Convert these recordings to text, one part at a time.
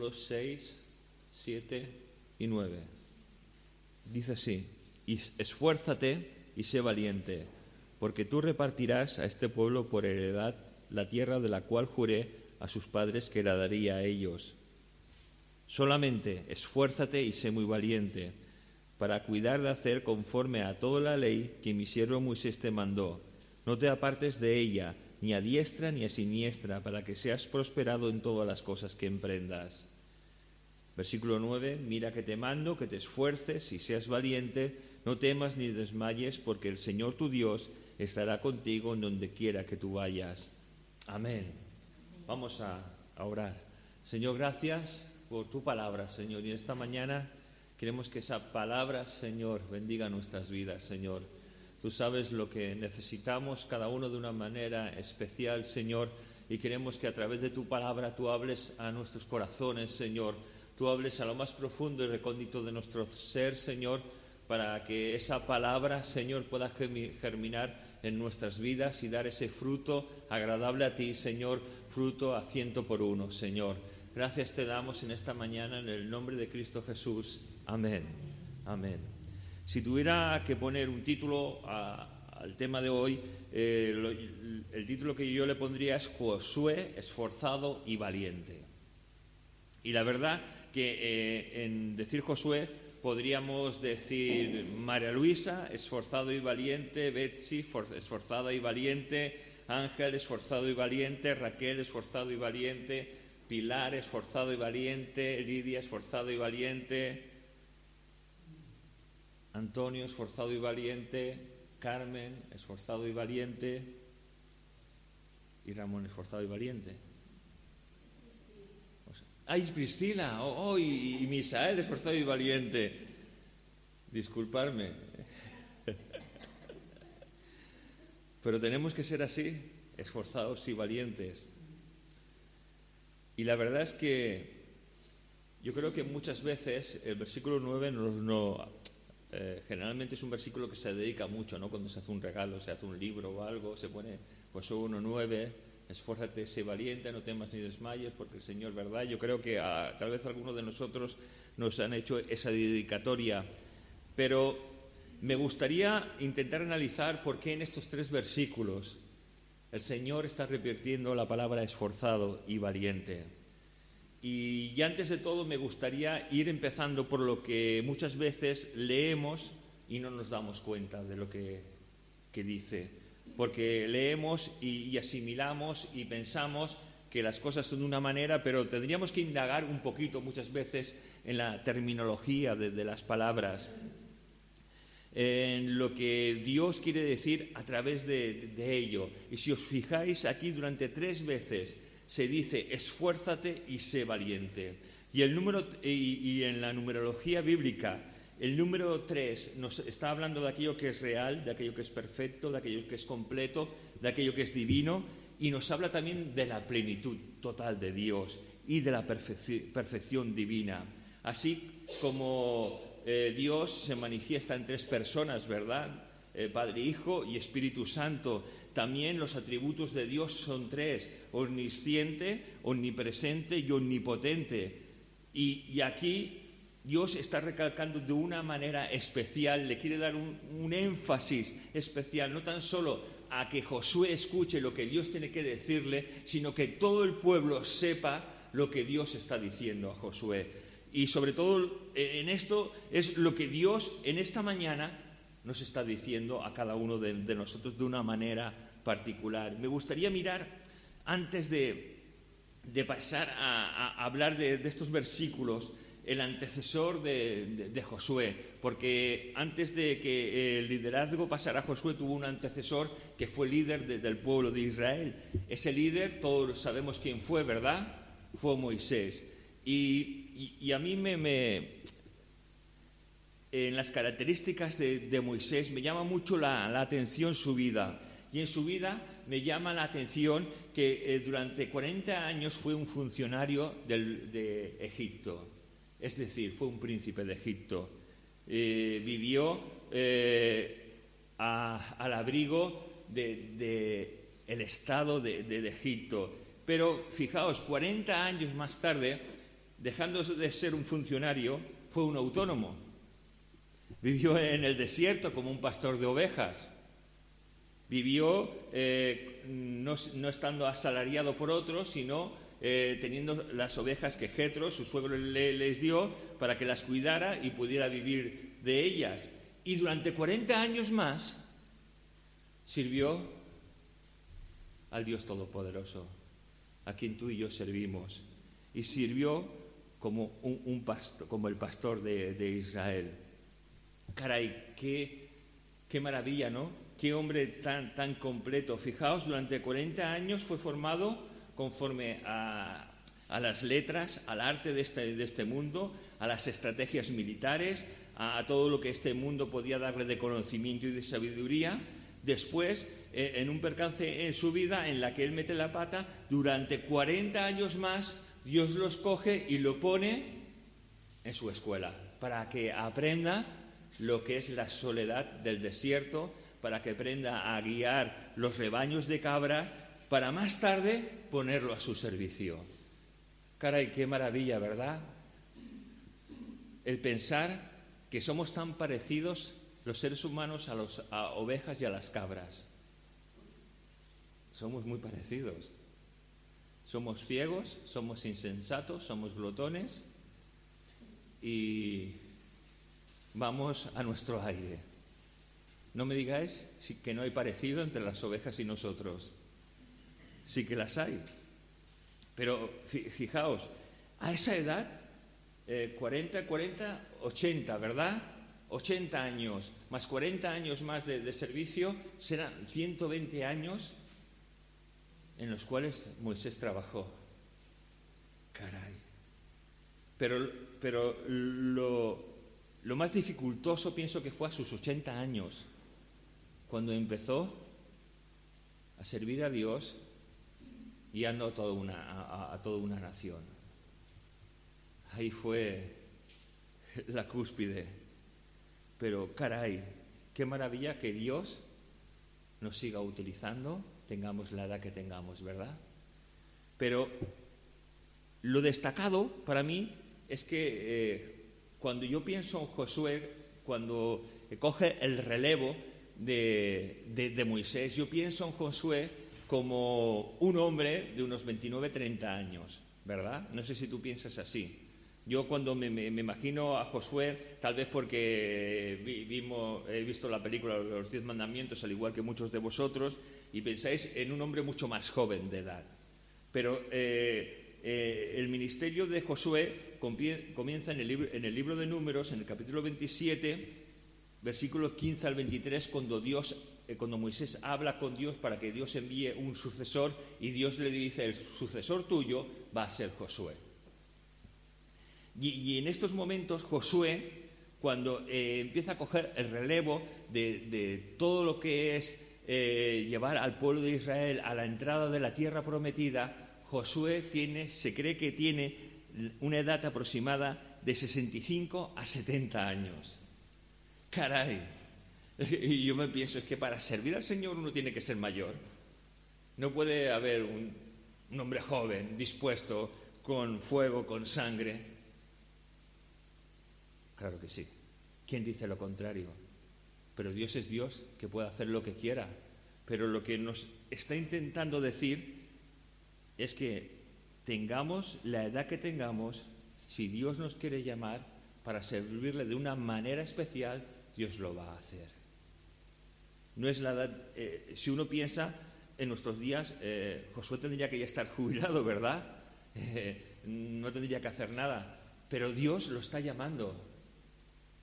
versículos 6, 7 y 9. Dice así, esfuérzate y sé valiente, porque tú repartirás a este pueblo por heredad la tierra de la cual juré a sus padres que la daría a ellos. Solamente esfuérzate y sé muy valiente, para cuidar de hacer conforme a toda la ley que mi siervo Moisés te mandó. No te apartes de ella, ni a diestra ni a siniestra, para que seas prosperado en todas las cosas que emprendas. Versículo 9, mira que te mando, que te esfuerces y seas valiente, no temas ni desmayes, porque el Señor tu Dios estará contigo en donde quiera que tú vayas. Amén. Vamos a, orar. Señor, gracias por tu palabra, Señor. Y esta mañana queremos que esa palabra, Señor, bendiga nuestras vidas, Señor. Tú sabes lo que necesitamos cada uno de una manera especial, Señor, y queremos que a través de tu palabra tú hables a nuestros corazones, Señor. Tú hables a lo más profundo y recóndito de nuestro ser, Señor, para que esa palabra, Señor, pueda germinar en nuestras vidas y dar ese fruto agradable a ti, Señor, fruto a ciento por uno, Señor. Gracias te damos en esta mañana en el nombre de Cristo Jesús. Amén. Amén. Si tuviera que poner un título al tema de hoy, eh, el título que yo le pondría es Josué, esforzado y valiente. Y la verdad que eh, en decir Josué podríamos decir María Luisa, esforzado y valiente, Betsy, esforzada y valiente, Ángel, esforzado y valiente, Raquel, esforzado y valiente, Pilar, esforzado y valiente, Lidia, esforzado y valiente, Antonio, esforzado y valiente, Carmen, esforzado y valiente, y Ramón, esforzado y valiente. ¡Ay, Priscila! ¡Oh, y, Misael, esforzado y valiente! Disculparme. Pero tenemos que ser así, esforzados y valientes. Y la verdad es que yo creo que muchas veces el versículo 9 no, eh, generalmente es un versículo que se dedica mucho, ¿no? Cuando se hace un regalo, se hace un libro o algo, se pone pues 1.9, esfuérzate, sé valiente, no temas ni desmayes, porque el Señor, ¿verdad? Yo creo que tal vez algunos de nosotros nos han hecho esa dedicatoria, pero me gustaría intentar analizar por qué en estos tres versículos el Señor está repitiendo la palabra esforzado y valiente. Y, antes de todo me gustaría ir empezando por lo que muchas veces leemos y no nos damos cuenta de lo que, dice. Porque leemos y, asimilamos y pensamos que las cosas son de una manera, pero tendríamos que indagar un poquito muchas veces en la terminología de, las palabras, en lo que Dios quiere decir a través de, ello. Y si os fijáis aquí durante tres veces se dice esfuérzate y sé valiente. Y, el número, y, en la numerología bíblica, el número 3 nos está hablando de aquello que es real, de aquello que es perfecto, de aquello que es completo, de aquello que es divino, y nos habla también de la plenitud total de Dios y de la perfección divina. Así como eh, Dios se manifiesta en tres personas, ¿verdad? Eh, Padre, Hijo y Espíritu Santo. También los atributos de Dios son tres, omnisciente, omnipresente y omnipotente. Y, aquí Dios está recalcando de una manera especial, le quiere dar un, énfasis especial, no tan solo a que Josué escuche lo que Dios tiene que decirle, sino que todo el pueblo sepa lo que Dios está diciendo a Josué. Y sobre todo en esto es lo que Dios en esta mañana nos está diciendo a cada uno de, nosotros de una manera particular. Me gustaría mirar, antes de, pasar a, hablar de, estos versículos, el antecesor de, Josué, porque antes de que el liderazgo pasara Josué tuvo un antecesor que fue líder del pueblo de Israel. Ese líder, todos sabemos quién fue, ¿verdad? Fue Moisés. Y, a mí me, en las características de, Moisés me llama mucho la, atención su vida. Y en su vida me llama la atención que eh, durante 40 años fue un funcionario de Egipto. Es decir, fue un príncipe de Egipto. Eh, vivió eh, al abrigo del de, Estado de, Egipto. Pero fijaos, 40 años más tarde dejando de ser un funcionario, fue un autónomo. Vivió en el desierto como un pastor de ovejas. Vivió eh, no, estando asalariado por otros, sino eh, teniendo las ovejas que Jetro, su suegro, les dio para que las cuidara y pudiera vivir de ellas. Y durante 40 años más sirvió al Dios Todopoderoso, a quien tú y yo servimos. Y sirvió como, un, como el pastor de, Israel. Caray, qué, qué maravilla, ¿no? Qué hombre tan, tan completo. Fijaos, durante 40 años fue formado conforme a, las letras, al arte de este, este mundo, a las estrategias militares, a, todo lo que este mundo podía darle de conocimiento y de sabiduría. Después, eh, en un percance en su vida en la que él mete la pata, durante 40 años más, Dios los coge y lo pone en su escuela para que aprenda lo que es la soledad del desierto, para que aprenda a guiar los rebaños de cabras, para más tarde ponerlo a su servicio. Caray, qué maravilla, ¿verdad? El pensar que somos tan parecidos los seres humanos a las ovejas y a las cabras. Somos muy parecidos. Somos ciegos, somos insensatos, somos glotones y vamos a nuestro aire. No me digáis que no hay parecido entre las ovejas y nosotros. Sí que las hay. Pero fijaos, a esa edad, 40, 40, 80, ¿verdad? 80 años, más 40 años más de, de servicio, serán 120 años en los cuales Moisés trabajó. Caray. Pero, pero lo, lo más dificultoso pienso que fue a sus 80 años cuando empezó a servir a Dios guiando a toda una, a, toda una nación. Ahí fue la cúspide. Pero caray, qué maravilla que Dios nos siga utilizando, tengamos la edad que tengamos, ¿verdad? Pero lo destacado para mí es que eh, cuando yo pienso en Josué, cuando coge el relevo de, Moisés, yo pienso en Josué como un hombre de unos 29, 30 años, ¿verdad? No sé si tú piensas así. Yo cuando me, imagino a Josué, tal vez porque he visto la película Los Diez Mandamientos, al igual que muchos de vosotros, y pensáis en un hombre mucho más joven de edad. Pero eh, eh, el ministerio de Josué comienza en el, libro, en el libro de Números, en el capítulo 27, versículo 15 al 23, cuando Dios, cuando Moisés habla con Dios para que Dios envíe un sucesor y Dios le dice, el sucesor tuyo va a ser Josué. Y, en estos momentos Josué, cuando eh, empieza a coger el relevo de, todo lo que es eh, llevar al pueblo de Israel a la entrada de la tierra prometida, Josué tiene, se cree que tiene una edad aproximada de 65 a 70 años. Caray. Y yo me pienso, es que para servir al Señor uno tiene que ser mayor. No puede haber un, hombre joven, dispuesto, con fuego, con sangre. Claro que sí. ¿Quién dice lo contrario? Pero Dios es Dios que puede hacer lo que quiera. Pero lo que nos está intentando decir es que tengamos la edad que tengamos, si Dios nos quiere llamar para servirle de una manera especial, Dios lo va a hacer. No es la edad, eh, si uno piensa en nuestros días, eh, Josué tendría que ya estar jubilado, ¿verdad? Eh, no tendría que hacer nada, pero Dios lo está llamando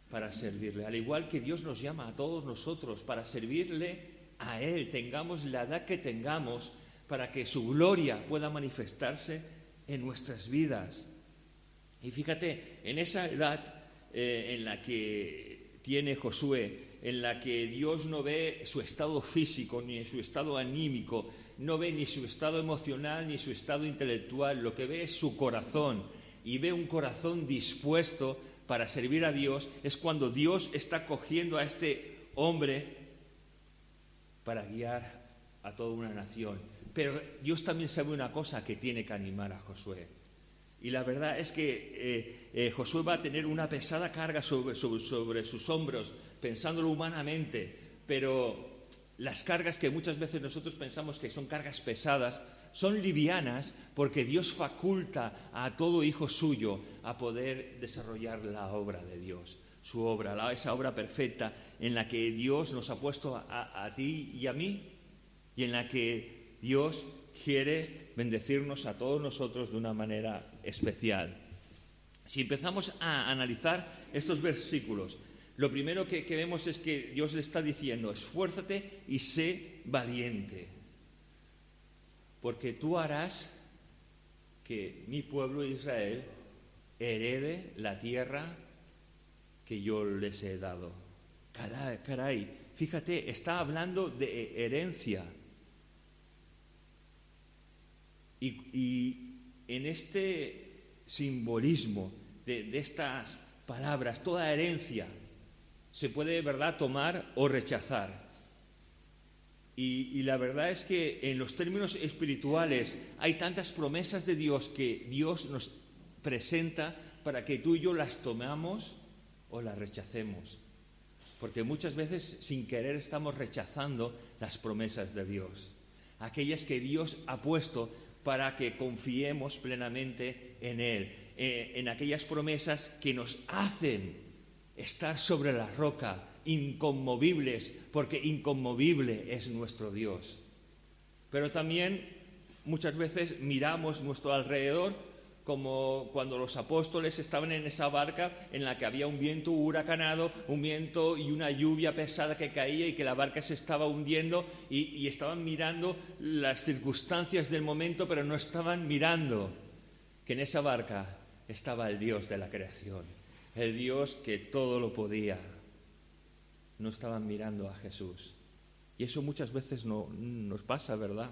para servirle, al igual que Dios nos llama a todos nosotros para servirle a Él, tengamos la edad que tengamos, para que su gloria pueda manifestarse en nuestras vidas. Y fíjate, en esa edad en la que tiene Josué, en la que Dios no ve su estado físico ni su estado anímico, no ve ni su estado emocional ni su estado intelectual, lo que ve es su corazón y ve un corazón dispuesto para servir a Dios, es cuando Dios está cogiendo a este hombre para guiar a toda una nación. Pero Dios también sabe una cosa que tiene que animar a Josué. Y la verdad es que eh, eh, Josué va a tener una pesada carga sobre, sus hombros, pensándolo humanamente, pero las cargas que muchas veces nosotros pensamos que son cargas pesadas, son livianas porque Dios faculta a todo hijo suyo a poder desarrollar la obra de Dios, su obra, esa obra perfecta en la que Dios nos ha puesto a ti y a mí y en la que Dios quiere bendecirnos a todos nosotros de una manera especial. Si empezamos a analizar estos versículos, lo primero que, vemos es que Dios le está diciendo, esfuérzate y sé valiente, porque tú harás que mi pueblo Israel herede la tierra que yo les he dado. Caray, fíjate, está hablando de herencia. Y, en este simbolismo de estas palabras, toda herencia se puede, ¿verdad?, tomar o rechazar. Y, la verdad es que en los términos espirituales hay tantas promesas de Dios que Dios nos presenta para que tú y yo las tomamos o las rechacemos. Porque muchas veces sin querer estamos rechazando las promesas de Dios. Aquellas que Dios ha puesto para que confiemos plenamente en Él. Eh, en aquellas promesas que nos hacen estar sobre la roca, inconmovibles, porque inconmovible es nuestro Dios. Pero también muchas veces miramos nuestro alrededor como cuando los apóstoles estaban en esa barca en la que había un viento huracanado, un viento y una lluvia pesada que caía y que la barca se estaba hundiendo y, estaban mirando las circunstancias del momento, pero no estaban mirando que en esa barca estaba el Dios de la creación el Dios que todo lo podía. No estaban mirando a Jesús. Y eso muchas veces no, nos pasa, ¿verdad?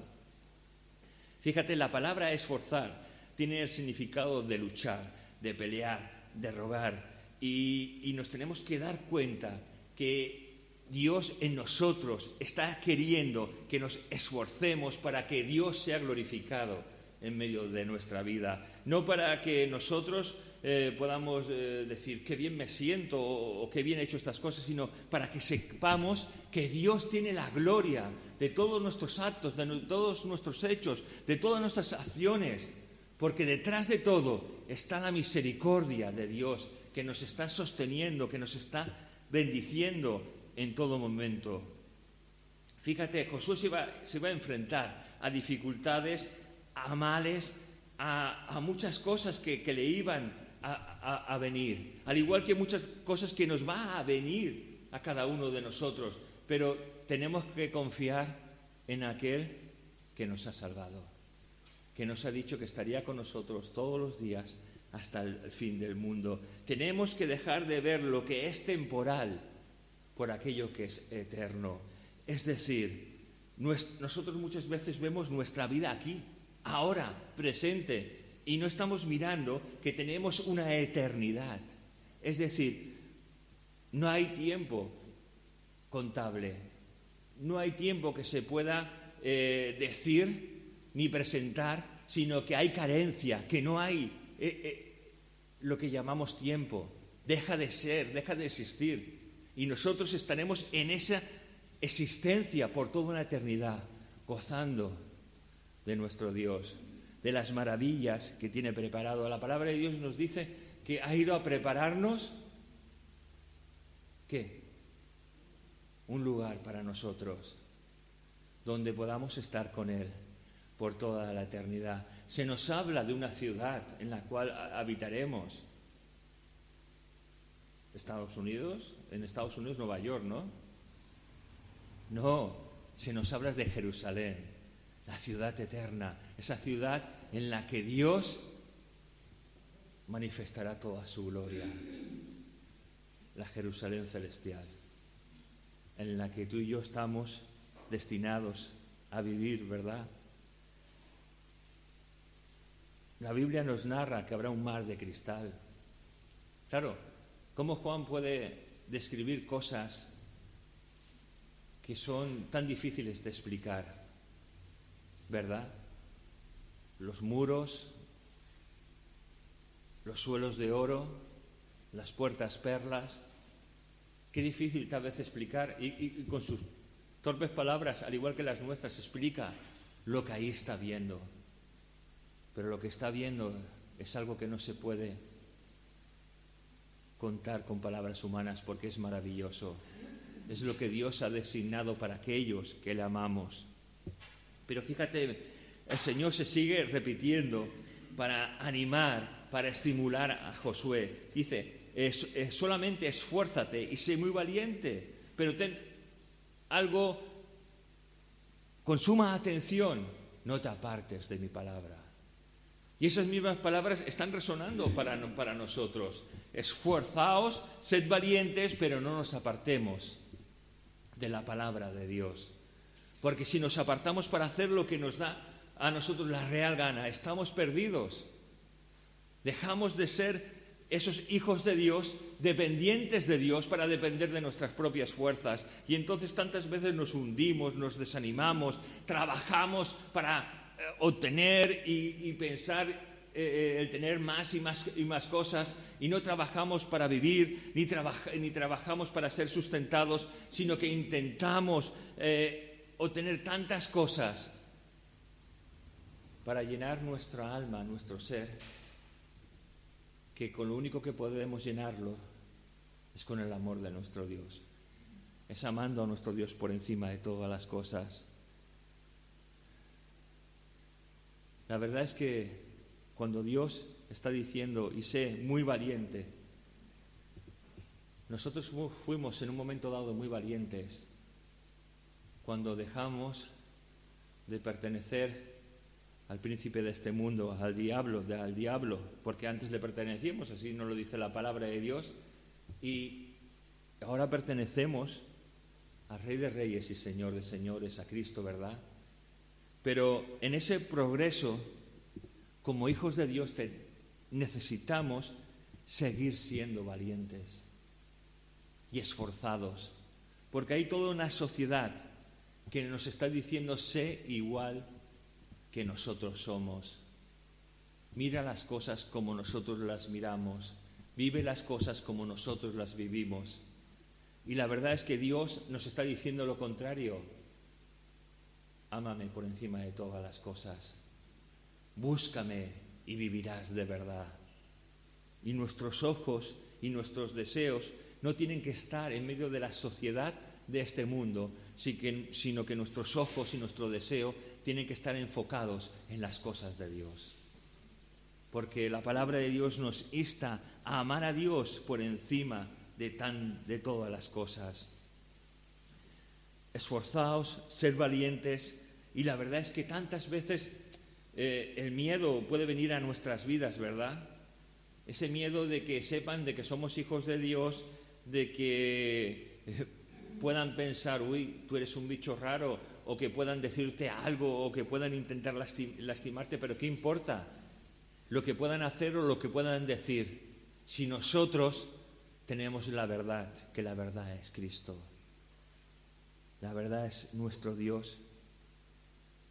Fíjate, la palabra esforzar tiene el significado de luchar, de pelear, de rogar. Y, y nos tenemos que dar cuenta que Dios en nosotros está queriendo que nos esforcemos para que Dios sea glorificado en medio de nuestra vida. No para que nosotros eh, podamos eh, decir qué bien me siento o, qué bien he hecho estas cosas, sino para que sepamos que Dios tiene la gloria de todos nuestros actos, de todos nuestros hechos, de todas nuestras acciones, porque detrás de todo está la misericordia de Dios que nos está sosteniendo, que nos está bendiciendo en todo momento. Fíjate, Josué se va, se va a enfrentar a dificultades, a males, a, muchas cosas que, le iban a, venir, al igual que muchas cosas que nos va a venir a cada uno de nosotros, pero tenemos que confiar en aquel que nos ha salvado, que nos ha dicho que estaría con nosotros todos los días hasta el fin del mundo. Tenemos que dejar de ver lo que es temporal por aquello que es eterno. Es decir, nosotros muchas veces vemos nuestra vida aquí, ahora, presente, y no estamos mirando que tenemos una eternidad. Es decir, no hay tiempo contable, no hay tiempo que se pueda eh, decir ni presentar, sino que hay carencia, que no hay eh, eh, lo que llamamos tiempo. Deja de ser, deja de existir. Y nosotros estaremos en esa existencia por toda una eternidad, gozando de nuestro Dios de las maravillas que tiene preparado. La palabra de Dios nos dice que ha ido a prepararnos, ¿qué? Un lugar para nosotros, donde podamos estar con Él por toda la eternidad. Se nos habla de una ciudad en la cual habitaremos. Estados Unidos, en Estados Unidos Nueva York, ¿no? No, se nos habla de Jerusalén, la ciudad eterna, esa ciudad en la que Dios manifestará toda su gloria, la Jerusalén celestial, en la que tú y yo estamos destinados a vivir, ¿verdad? La Biblia nos narra que habrá un mar de cristal. Claro, ¿cómo Juan puede describir cosas que son tan difíciles de explicar? ¿Verdad? los muros los suelos de oro, las puertas perlas. Qué difícil tal vez explicar y, con sus torpes palabras, al igual que las nuestras, explica lo que ahí está viendo. Pero lo que está viendo es algo que no se puede contar con palabras humanas porque es maravilloso. Es lo que Dios ha designado para aquellos que le amamos. Pero fíjate, el Señor se sigue repitiendo para animar, para estimular a Josué. Dice, solamente esfuérzate y sé muy valiente, pero ten algo con suma atención, no te apartes de mi palabra. Y esas mismas palabras están resonando para, para nosotros. Esforzaos, sed valientes, pero no nos apartemos de la palabra de Dios. Porque si nos apartamos para hacer lo que nos da a nosotros la real gana, estamos perdidos. Dejamos de ser esos hijos de Dios dependientes de Dios para depender de nuestras propias fuerzas. Y entonces tantas veces nos hundimos, nos desanimamos, trabajamos para obtener y, pensar eh, eh, el tener más y más y más cosas y no trabajamos para vivir ni, ni trabajamos para ser sustentados, sino que intentamos obtener tantas cosas para llenar nuestra alma, nuestro ser, que con lo único que podemos llenarlo es con el amor de nuestro Dios. Es amando a nuestro Dios por encima de todas las cosas. La verdad es que cuando Dios está diciendo, y sé, muy valiente, nosotros fuimos en un momento dado muy valientes cuando dejamos de pertenecer al príncipe de este mundo, al diablo, al diablo, porque antes le pertenecíamos, así nos lo dice la palabra de Dios, y ahora pertenecemos al Rey de Reyes y Señor de Señores, a Cristo, ¿verdad? Pero en ese progreso, como hijos de Dios, necesitamos seguir siendo valientes y esforzados, porque hay toda una sociedad que nos está diciendo sé igual que nosotros somos. Mira las cosas como nosotros las miramos, vive las cosas como nosotros las vivimos. Y la verdad es que Dios nos está diciendo lo contrario. Ámame por encima de todas las cosas. Búscame y vivirás de verdad. Y nuestros ojos y nuestros deseos no tienen que estar en medio de la sociedad de este mundo, sino que nuestros ojos y nuestro deseo tienen que estar enfocados en las cosas de Dios. Porque la palabra de Dios nos insta a amar a Dios por encima de, tan, de todas las cosas. Esforzaos, ser valientes, y la verdad es que tantas veces eh, el miedo puede venir a nuestras vidas, ¿verdad? Ese miedo de que sepan de que somos hijos de Dios, de que eh, puedan pensar, uy, tú eres un bicho raro, o que puedan decirte algo, o que puedan intentar lastimarte, pero ¿qué importa? Lo que puedan hacer o lo que puedan decir, si nosotros tenemos la verdad, que la verdad es Cristo. La verdad es nuestro Dios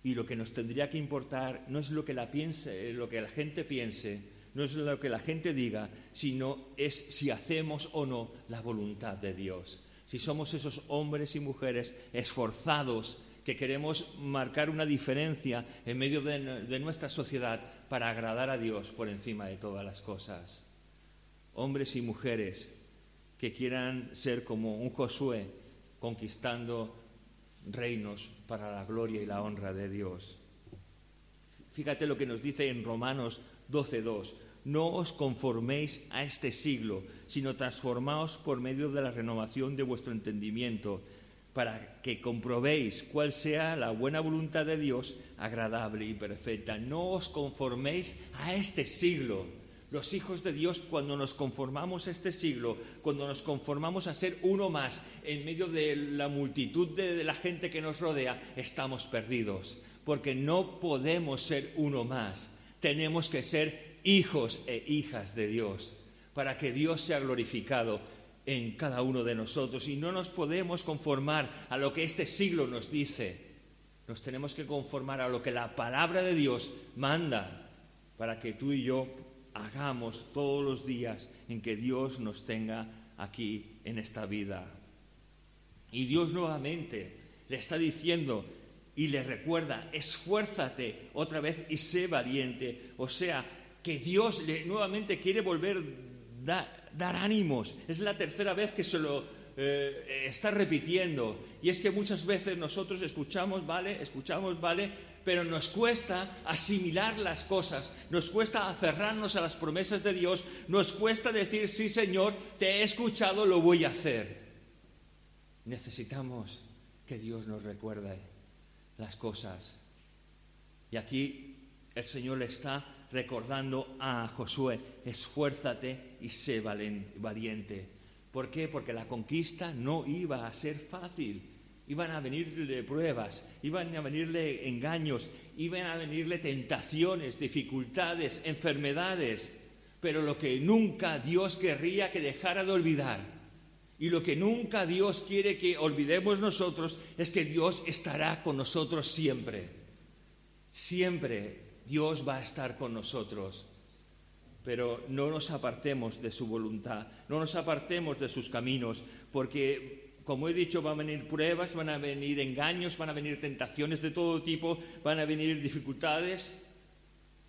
y lo que nos tendría que importar no es lo que la piense, lo que la gente piense, no es lo que la gente diga, sino es si hacemos o no la voluntad de Dios. Si somos esos hombres y mujeres esforzados que queremos marcar una diferencia en medio de, de nuestra sociedad para agradar a Dios por encima de todas las cosas. Hombres y mujeres que quieran ser como un Josué conquistando reinos para la gloria y la honra de Dios. Fíjate lo que nos dice en Romanos 12.2. No os conforméis a este siglo, sino transformaos por medio de la renovación de vuestro entendimiento, para que comprobéis cuál sea la buena voluntad de Dios, agradable y perfecta. No os conforméis a este siglo, los hijos de Dios, cuando nos conformamos este siglo, cuando nos conformamos a ser uno más en medio de la multitud de, la gente que nos rodea, estamos perdidos, porque no podemos ser uno más. Tenemos que ser hijos e hijas de Dios, para que Dios sea glorificado en cada uno de nosotros. Y no nos podemos conformar a lo que este siglo nos dice. Nos tenemos que conformar a lo que la palabra de Dios manda para que tú y yo hagamos todos los días en que Dios nos tenga aquí en esta vida. Y Dios nuevamente le está diciendo y le recuerda, esfuérzate otra vez y sé valiente. O sea, que Dios le, nuevamente quiere volver a dar ánimos. Es la tercera vez que se lo eh, está repitiendo. Y es que muchas veces nosotros escuchamos, ¿vale? Escuchamos, ¿vale? Pero nos cuesta asimilar las cosas, nos cuesta aferrarnos a las promesas de Dios, nos cuesta decir, sí Señor, te he escuchado, lo voy a hacer. Necesitamos que Dios nos recuerde las cosas. Y aquí el Señor le está recordando a Josué, esfuérzate y sé valiente. ¿Por qué? Porque la conquista no iba a ser fácil. Iban a venirle pruebas, iban a venirle engaños, iban a venirle tentaciones, dificultades, enfermedades. Pero lo que nunca Dios querría que dejara de olvidar y lo que nunca Dios quiere que olvidemos nosotros es que Dios estará con nosotros siempre. Siempre Dios va a estar con nosotros pero no nos apartemos de su voluntad, no nos apartemos de sus caminos, porque, como he dicho, van a venir pruebas, van a venir engaños, van a venir tentaciones de todo tipo, van a venir dificultades,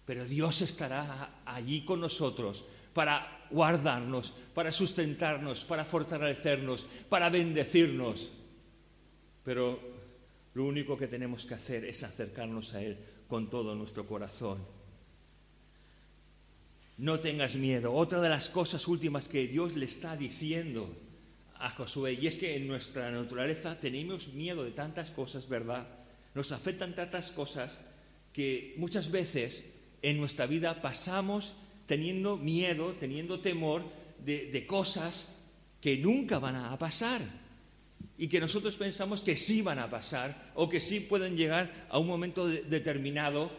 pero Dios estará allí con nosotros para guardarnos, para sustentarnos, para fortalecernos, para bendecirnos. Pero lo único que tenemos que hacer es acercarnos a Él con todo nuestro corazón no tengas miedo. Otra de las cosas últimas que Dios le está diciendo y es que en nuestra naturaleza tenemos miedo de tantas cosas, ¿verdad? Nos afectan tantas cosas que muchas veces en nuestra vida pasamos teniendo miedo, teniendo temor de, cosas que nunca van a pasar y que nosotros pensamos que sí van a pasar o que sí pueden llegar a un momento determinado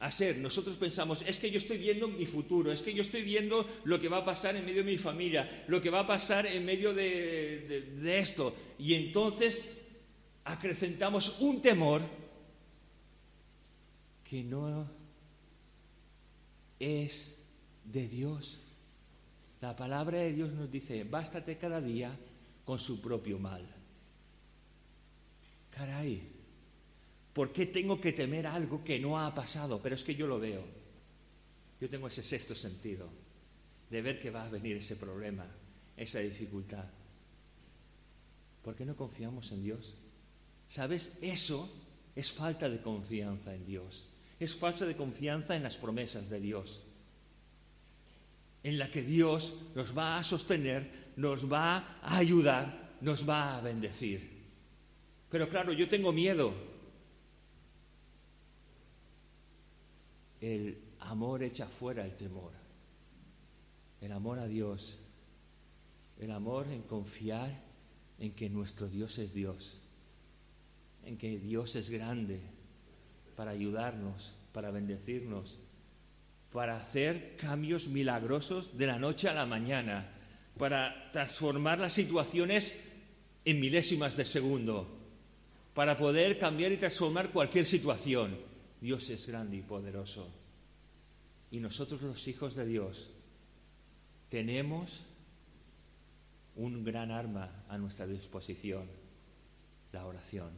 a ser. Nosotros pensamos, es que yo estoy viendo mi futuro, es que yo estoy viendo lo que va a pasar en medio de mi familia, lo que va a pasar en medio de, de esto. Y entonces acrecentamos un temor que no es de Dios. La palabra de Dios nos dice, bástate cada día con su propio mal. Caray, ¿Por qué tengo que temer algo que no ha pasado? Pero es que yo lo veo. Yo tengo ese sexto sentido de ver que va a venir ese problema, esa dificultad. ¿Por qué no confiamos en Dios? ¿Sabes? Eso es falta de confianza en Dios. Es falta de confianza en las promesas de Dios. En la que Dios nos va a sostener, nos va a ayudar, nos va a bendecir. Pero claro, yo tengo miedo el amor echa fuera el temor. El amor a Dios. El amor en confiar en que nuestro Dios es Dios. En que Dios es grande para ayudarnos, para bendecirnos, para hacer cambios milagrosos de la noche a la mañana, para transformar las situaciones en milésimas de segundo, para poder cambiar y transformar cualquier situación. Dios es grande y poderoso. Y nosotros los hijos de Dios tenemos un gran arma a nuestra disposición, la oración.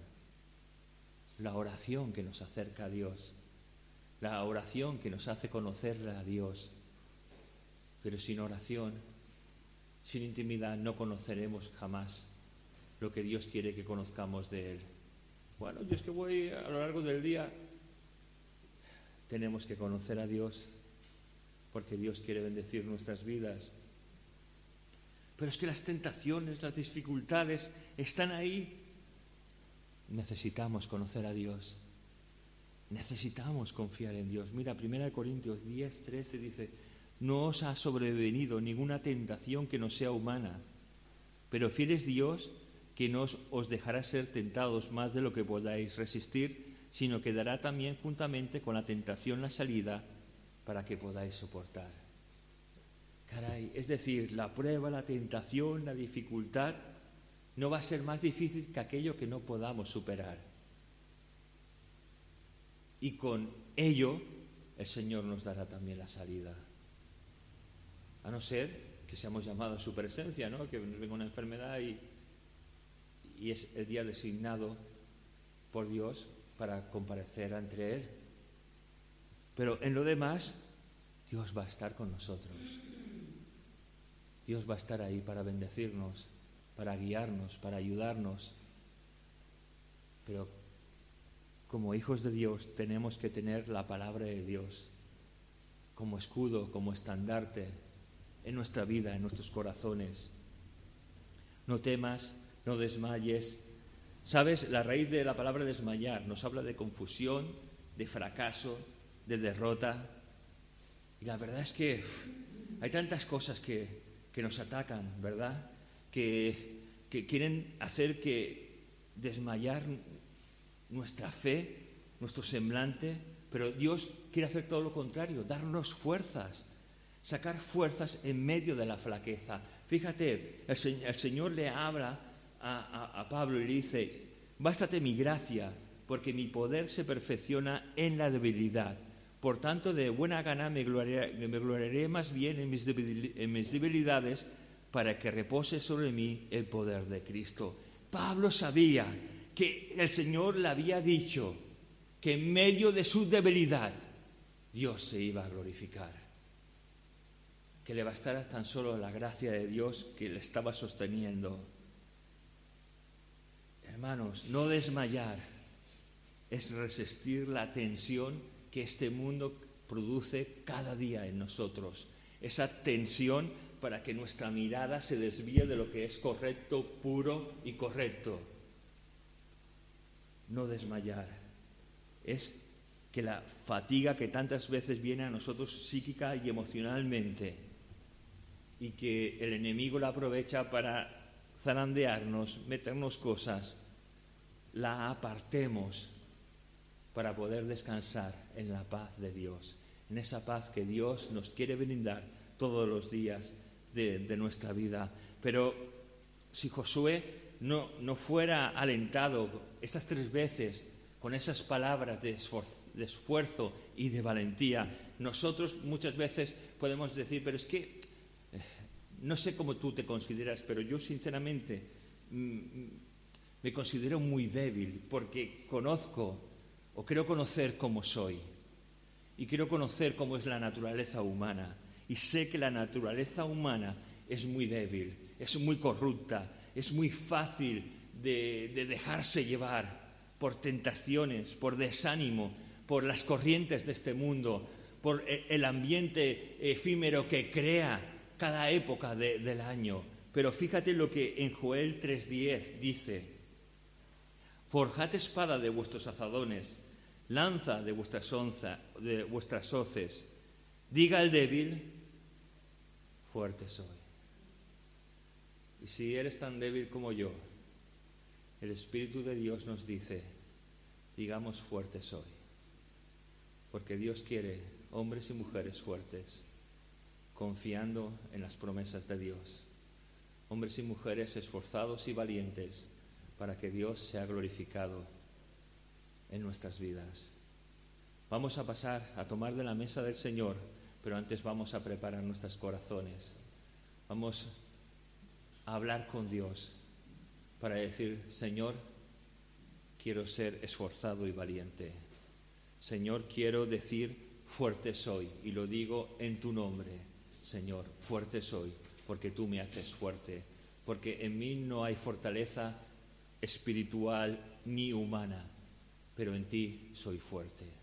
La oración que nos acerca a Dios, la oración que nos hace conocer a Dios. Pero sin oración, sin intimidad, no conoceremos jamás lo que Dios quiere que conozcamos de Él. Bueno, yo es que voy a lo largo del día tenemos que conocer a Dios porque Dios quiere bendecir nuestras vidas. Pero es que las tentaciones, las dificultades están ahí. Necesitamos conocer a Dios. Necesitamos confiar en Dios. Mira, 1 Corintios 10, 13 dice, no os ha sobrevenido ninguna tentación que no sea humana, pero fiel es Dios que no os dejará ser tentados más de lo que podáis resistir sino que dará también juntamente con la tentación la salida para que podáis soportar. Caray, es decir, la prueba, la tentación, la dificultad no va a ser más difícil que aquello que no podamos superar. Y con ello el Señor nos dará también la salida. a no ser que seamos llamados a su presencia, ¿no? que nos venga una enfermedad y, y es el día designado por Dios para comparecer ante Él. Pero en lo demás, Dios va a estar con nosotros. Dios va a estar ahí para bendecirnos, para guiarnos, para ayudarnos. Pero como hijos de Dios tenemos que tener la palabra de Dios como escudo, como estandarte en nuestra vida, en nuestros corazones. No temas, no desmayes. Sabes, la raíz de la palabra desmayar nos habla de confusión, de fracaso, de derrota. Y la verdad es que hay tantas cosas que, que nos atacan, ¿verdad? Que, que quieren hacer que desmayar nuestra fe, nuestro semblante, pero Dios quiere hacer todo lo contrario, darnos fuerzas, sacar fuerzas en medio de la flaqueza. Fíjate, el, Señor le habla a, Pablo y le dice, bástate mi gracia, porque mi poder se perfecciona en la debilidad. Por tanto, de buena gana me gloriaré, más bien en mis, en mis debilidades para que repose sobre mí el poder de Cristo. Pablo sabía que el Señor le había dicho que en medio de su debilidad Dios se iba a glorificar. Que le bastara tan solo la gracia de Dios que le estaba sosteniendo. Hermanos, no desmayar es resistir la tensión que este mundo produce cada día en nosotros. Esa tensión para que nuestra mirada se desvíe de lo que es correcto, puro y correcto. No desmayar es que la fatiga que tantas veces viene a nosotros psíquica y emocionalmente y que el enemigo la aprovecha para zarandearnos, meternos cosas, la apartemos para poder descansar en la paz de Dios, en esa paz que Dios nos quiere brindar todos los días de, nuestra vida. Pero si Josué no, no fuera alentado estas tres veces con esas palabras de esfuerzo, y de valentía, nosotros muchas veces podemos decir, pero es que no sé cómo tú te consideras, pero yo sinceramente mm, me considero muy débil porque conozco o quiero conocer cómo soy. Y quiero conocer cómo es la naturaleza humana. Y sé que la naturaleza humana es muy débil, es muy corrupta, es muy fácil de, dejarse llevar por tentaciones, por desánimo, por las corrientes de este mundo, por e, el ambiente efímero que crea cada época del año. Pero fíjate lo que en Joel 3.10 dice, forjad espada de vuestros azadones, lanza de vuestras, onza, de vuestras hoces, diga el débil, fuerte soy. Y si eres tan débil como yo, el Espíritu de Dios nos dice, digamos fuerte soy. Porque Dios quiere hombres y mujeres fuertes, confiando en las promesas de Dios. Hombres y mujeres esforzados y valientes para que Dios sea glorificado en nuestras vidas. Vamos a pasar a tomar de la mesa del Señor pero antes vamos a preparar nuestros corazones. Vamos a hablar con Dios para decir, Señor, quiero ser esforzado y valiente. Señor, quiero decir, fuerte soy, y lo digo en tu nombre, Señor, fuerte soy, porque tú me haces fuerte, porque en mí no hay fortaleza espiritual ni humana, pero en ti soy fuerte.